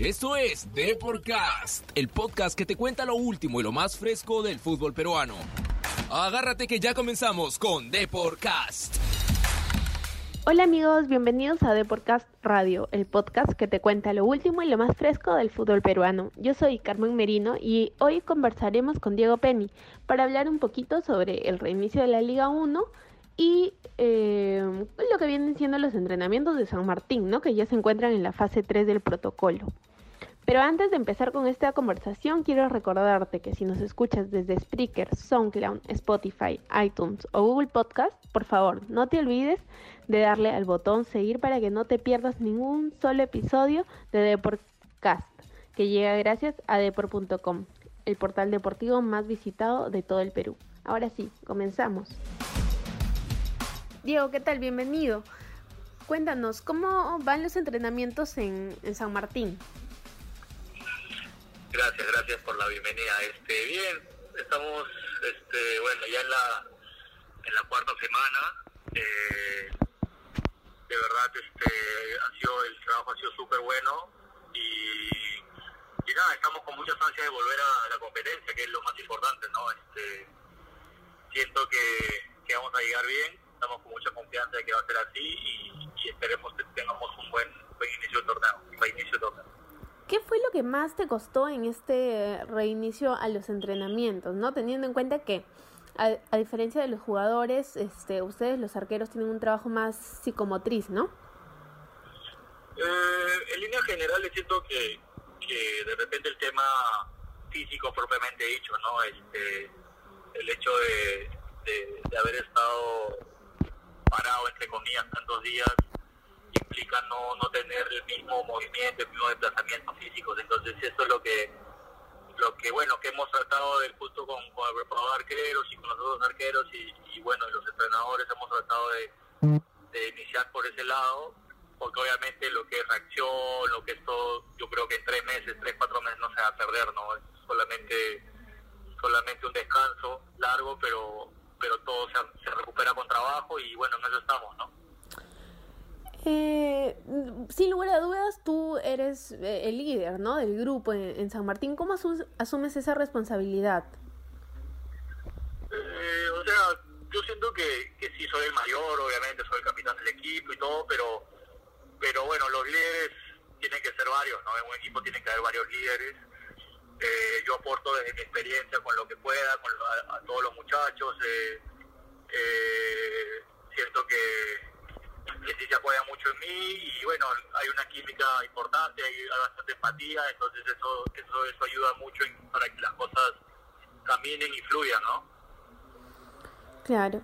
Esto es Deporcast, el podcast que te cuenta lo último y lo más fresco del fútbol peruano. Agárrate que ya comenzamos con Deporcast. Hola amigos, bienvenidos a Deporcast Radio, el podcast que te cuenta lo último y lo más fresco del fútbol peruano. Yo soy Carmen Merino y hoy conversaremos con Diego Penny para hablar un poquito sobre el reinicio de la Liga 1 y eh, lo que vienen siendo los entrenamientos de San Martín, ¿no? que ya se encuentran en la fase 3 del protocolo. Pero antes de empezar con esta conversación, quiero recordarte que si nos escuchas desde Spreaker, SoundCloud, Spotify, iTunes o Google Podcast, por favor, no te olvides de darle al botón seguir para que no te pierdas ningún solo episodio de Deportcast, que llega gracias a deport.com, el portal deportivo más visitado de todo el Perú. Ahora sí, comenzamos. Diego, ¿qué tal? Bienvenido. Cuéntanos, ¿cómo van los entrenamientos en, en San Martín? Gracias, gracias por la bienvenida. Este, bien, estamos, este, bueno, ya en la, en la cuarta semana. Eh, de verdad, este, ha sido, el trabajo ha sido súper bueno y, nada, estamos con muchas ansias de volver a la competencia, que es lo más importante, ¿no? Este, siento que, que vamos a llegar bien, estamos con mucha confianza de que va a ser así y, esperemos que tengamos un buen, buen inicio de torneo, buen inicio de torneo. ¿Qué fue lo que más te costó en este reinicio a los entrenamientos, no? Teniendo en cuenta que a, diferencia de los jugadores, este, ustedes los arqueros tienen un trabajo más psicomotriz, ¿no? Eh, en línea general siento que, que de repente el tema físico propiamente dicho, ¿no? Este, el hecho de, de haber estado parado entre comillas tantos días no, no tener el mismo movimiento, el mismo desplazamiento físicos. Entonces eso es lo que, lo que bueno, que hemos tratado de justo con, con el preparador arqueros y con los otros arqueros y, bueno, los entrenadores hemos tratado de, de, iniciar por ese lado, porque obviamente lo que es reacción, lo que es todo, yo creo que en tres meses, tres, cuatro meses no se va a perder, ¿no? Es solamente, solamente un descanso largo, pero pero todo se, se recupera con trabajo y bueno, en eso estamos, ¿no? Eh, sin lugar a dudas, tú eres eh, el líder ¿no? del grupo en, San Martín. ¿Cómo asum asumes esa responsabilidad? Eh, o sea, yo siento que, que sí soy el mayor, obviamente soy el capitán del equipo y todo, pero, pero bueno, los líderes tienen que ser varios, ¿no? En un equipo tienen que haber varios líderes. Eh, yo aporto desde mi experiencia con lo que pueda, con a, a todos los muchachos. siento que que sí se apoya mucho en mí y bueno, hay una química importante, hay, hay bastante empatía, entonces eso eso, eso ayuda mucho en, para que las cosas caminen y fluyan, ¿no? Claro.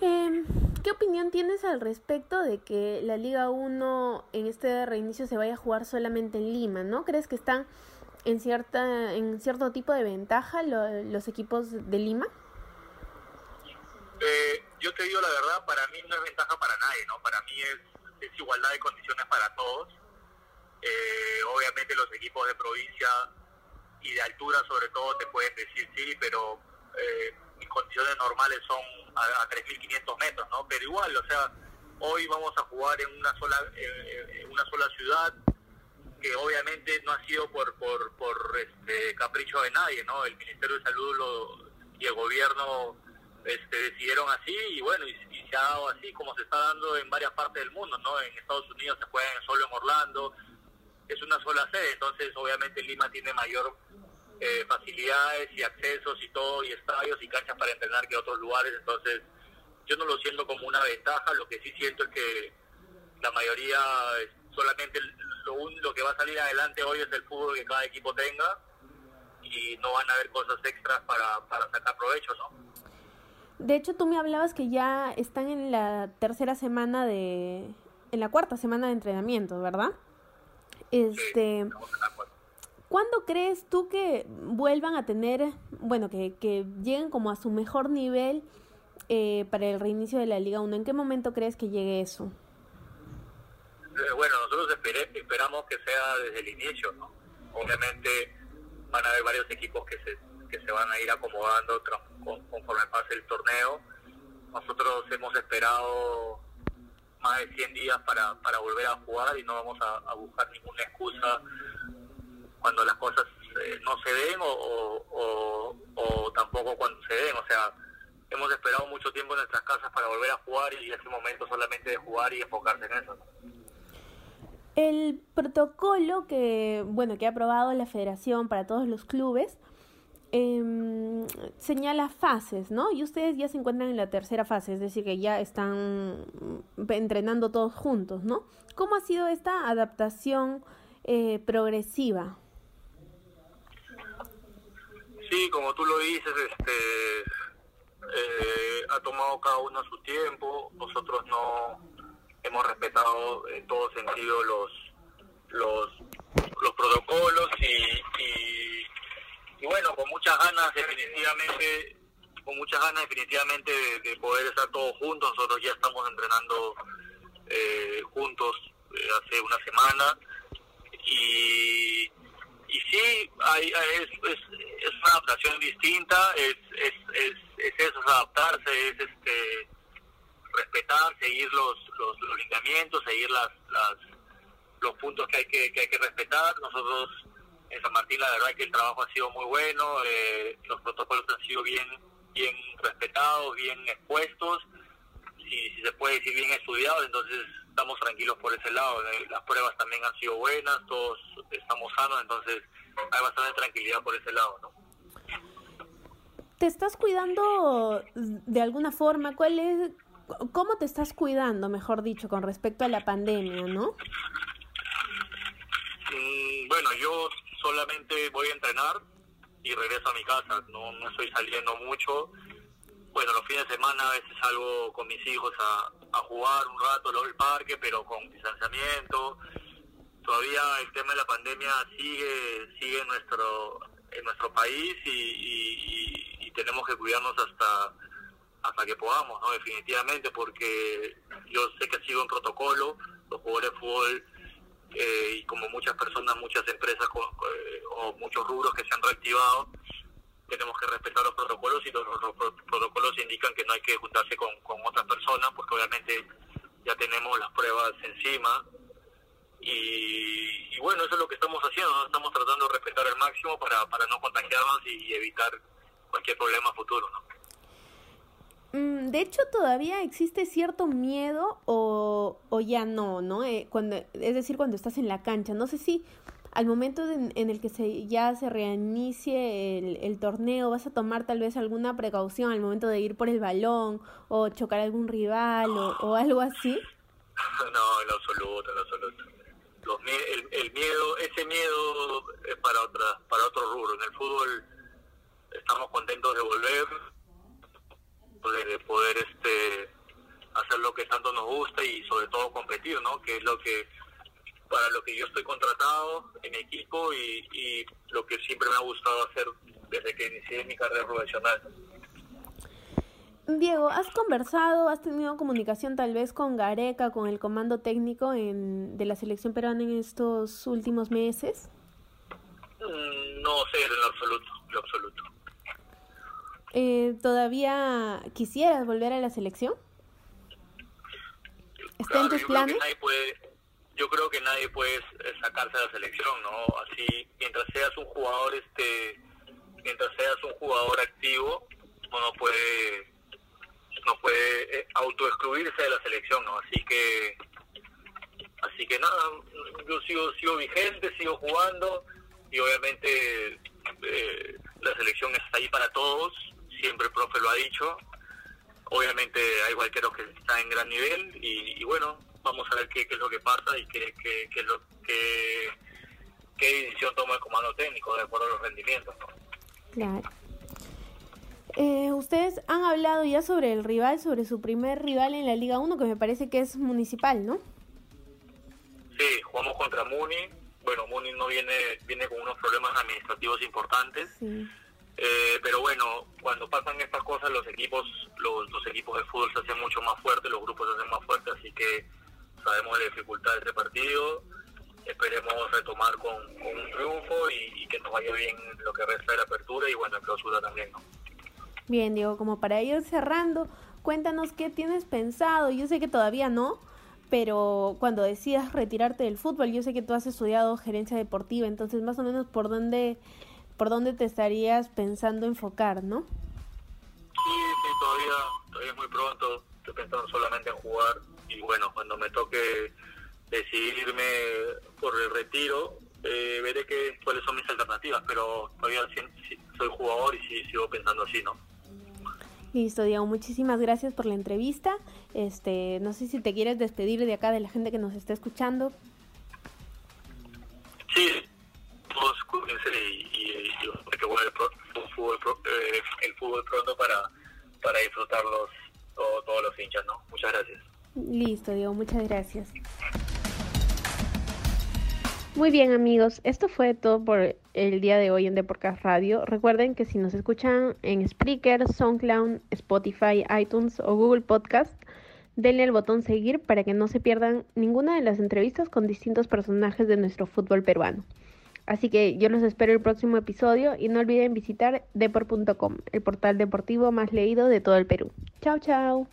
Eh, ¿Qué opinión tienes al respecto de que la Liga 1 en este reinicio se vaya a jugar solamente en Lima, ¿no? ¿Crees que están en cierta en cierto tipo de ventaja lo, los equipos de Lima? Eh, yo te digo la verdad, para mí no es ventaja para nadie, ¿no? Para mí es, igualdad de condiciones para todos. Eh, obviamente los equipos de provincia y de altura sobre todo te pueden decir sí, pero eh, mis condiciones normales son a, a 3.500 metros, ¿no? Pero igual, o sea, hoy vamos a jugar en una sola, eh, en una sola ciudad que obviamente no ha sido por por, por este capricho de nadie, ¿no? El Ministerio de Salud lo, y el gobierno este, decidieron así y bueno, y, se ha dado así como se está dando en varias partes del mundo, ¿no? En Estados Unidos se juegan solo en Orlando, es una sola sede, entonces obviamente Lima tiene mayor eh, facilidades y accesos y todo, y estadios y canchas para entrenar que otros lugares, entonces yo no lo siento como una ventaja, lo que sí siento es que la mayoría solamente lo, lo que va a salir adelante hoy es el fútbol que cada equipo tenga y no van a haber cosas extras para, para sacar provecho, ¿no? De hecho, tú me hablabas que ya están en la tercera semana de... en la cuarta semana de entrenamiento, ¿verdad? Este... Sí, ¿Cuándo crees tú que vuelvan a tener, bueno, que, que lleguen como a su mejor nivel eh, para el reinicio de la Liga 1? ¿En qué momento crees que llegue eso? Eh, bueno, nosotros esperé, esperamos que sea desde el inicio, ¿no? Obviamente van a haber varios equipos que se, que se van a ir acomodando conforme pase el torneo. Nosotros hemos esperado más de 100 días para, para volver a jugar y no vamos a, a buscar ninguna excusa cuando las cosas eh, no se den o, o, tampoco cuando se den. O sea, hemos esperado mucho tiempo en nuestras casas para volver a jugar y ese momento solamente de jugar y enfocarse en eso. El protocolo que, bueno, que ha aprobado la federación para todos los clubes eh, señala fases, ¿no? Y ustedes ya se encuentran en la tercera fase, es decir, que ya están entrenando todos juntos, ¿no? ¿Cómo ha sido esta adaptación eh, progresiva? Sí, como tú lo dices, este, eh, ha tomado cada uno su tiempo. Nosotros no hemos respetado en todo sentido los los, los protocolos y, y, bueno, con muchas ganas definitivamente, con muchas ganas definitivamente de, poder estar todos juntos. Nosotros ya estamos entrenando eh, juntos eh, hace una semana y y sí, hay, es, es, es, una adaptación distinta, es, es, es, es eso, es adaptarse, es este respetar, seguir los, los, los lineamientos, seguir las, las, los puntos que hay que, que hay que respetar. Nosotros en San Martín la verdad que el trabajo ha sido muy bueno, eh, los protocolos han sido bien, bien respetados, bien expuestos, si se puede decir bien estudiados, entonces estamos tranquilos por ese lado. Eh, las pruebas también han sido buenas, todos estamos sanos, entonces hay bastante tranquilidad por ese lado, ¿no? ¿Te estás cuidando de alguna forma? ¿Cuál es, ¿Cómo te estás cuidando, mejor dicho, con respecto a la pandemia, no? Mm, bueno, yo solamente voy a entrenar y regreso a mi casa, no, no estoy saliendo mucho. Bueno, los fines de semana a veces salgo con mis hijos a, a jugar un rato al parque, pero con distanciamiento. Todavía el tema de la pandemia sigue sigue en nuestro en nuestro país y, y, tenemos que cuidarnos hasta hasta que podamos, ¿no? Definitivamente, porque yo sé que ha sido un protocolo, los jugadores de fútbol eh, y como muchas personas, muchas empresas eh, o muchos rubros que se han reactivado, tenemos que respetar los protocolos y los, protocolos indican que no hay que juntarse con, con otras personas porque obviamente ya tenemos las pruebas encima y, bueno, eso es lo que estamos haciendo, estamos tratando de respetar al máximo para, para no contagiarnos y evitar cualquier problema futuro. ¿no? De hecho, todavía existe cierto miedo o, o ya no, ¿no? Eh, cuando, es decir, cuando estás en la cancha. No sé si al momento en el que se, ya se reinicie el, el, torneo, vas a tomar tal vez alguna precaución al momento de ir por el balón o chocar a algún rival o, o algo así? No, en absoluto, en absoluto. Los, el, el, miedo, ese miedo es para otra, para otro rubro. En el fútbol estamos contentos de volver, de poder este hacer lo que tanto nos gusta y sobre ¿no? Que es lo que para lo que yo estoy contratado en equipo y, lo que siempre me ha gustado hacer desde que inicié mi carrera profesional. Diego, ¿has conversado, has tenido comunicación tal vez con Gareca, con el comando técnico en, de la selección peruana en estos últimos meses? Mm, no sé, en absoluto, en absoluto. Eh, ¿Todavía quisieras volver a la selección? ¿Está en tus planes? yo creo que nadie puede eh, sacarse de la selección, ¿no? Así, mientras seas un jugador, este, mientras seas un jugador activo, no puede, no puede eh, autoexcluirse de la selección, ¿no? Así que, así que nada, yo sigo, sigo vigente, sigo jugando y obviamente eh, la selección está ahí para todos, siempre el profe lo ha dicho. Obviamente hay cualquiera que está en gran nivel y bueno, vamos a ver qué, es lo que pasa y qué, qué, qué, lo, qué, qué decisión toma el comando técnico de acuerdo a los rendimientos. Claro. Eh, ustedes han hablado ya sobre el rival, sobre su primer rival en la Liga 1, que me parece que es Municipal, ¿no? Sí, jugamos contra Muni. Bueno, Muni no viene viene con unos problemas administrativos importantes. Eh, pero bueno, cuando pasan estas cosas, los equipos los, los equipos de fútbol se hacen mucho más fuertes, los grupos se hacen más fuertes, así que sabemos la dificultad de este partido, esperemos retomar con, un triunfo y, que nos vaya bien lo que resta de la apertura y bueno, en clausura también, ¿no? Bien, Diego, como para ir cerrando, cuéntanos qué tienes pensado, yo sé que todavía no, pero cuando decidas retirarte del fútbol, yo sé que tú has estudiado gerencia deportiva, entonces más o menos por dónde, por dónde te estarías pensando enfocar, ¿no? Sí, sí, todavía, todavía es muy pronto, estoy pensando solamente en jugar y bueno, cuando me toque decidirme por el retiro, eh, veré que, cuáles son mis alternativas, pero todavía soy jugador y sigo pensando así, ¿no? Listo, Diego, muchísimas gracias por la entrevista. Este, no sé si te quieres despedir de acá de la gente que nos está escuchando. El fútbol pronto para, para disfrutarlos todos los hinchas, ¿no? Muchas gracias. Listo, Diego, muchas gracias. Muy bien amigos, esto fue todo por el día de hoy en Deporcast Radio. Recuerden que si nos escuchan en Spreaker, SoundCloud, Spotify, iTunes o Google Podcast, denle el botón seguir para que no se pierdan ninguna de las entrevistas con distintos personajes de nuestro fútbol peruano. Así que yo los espero el próximo episodio y no olviden visitar deport.com, el portal deportivo más leído de todo el Perú. Chao, chao.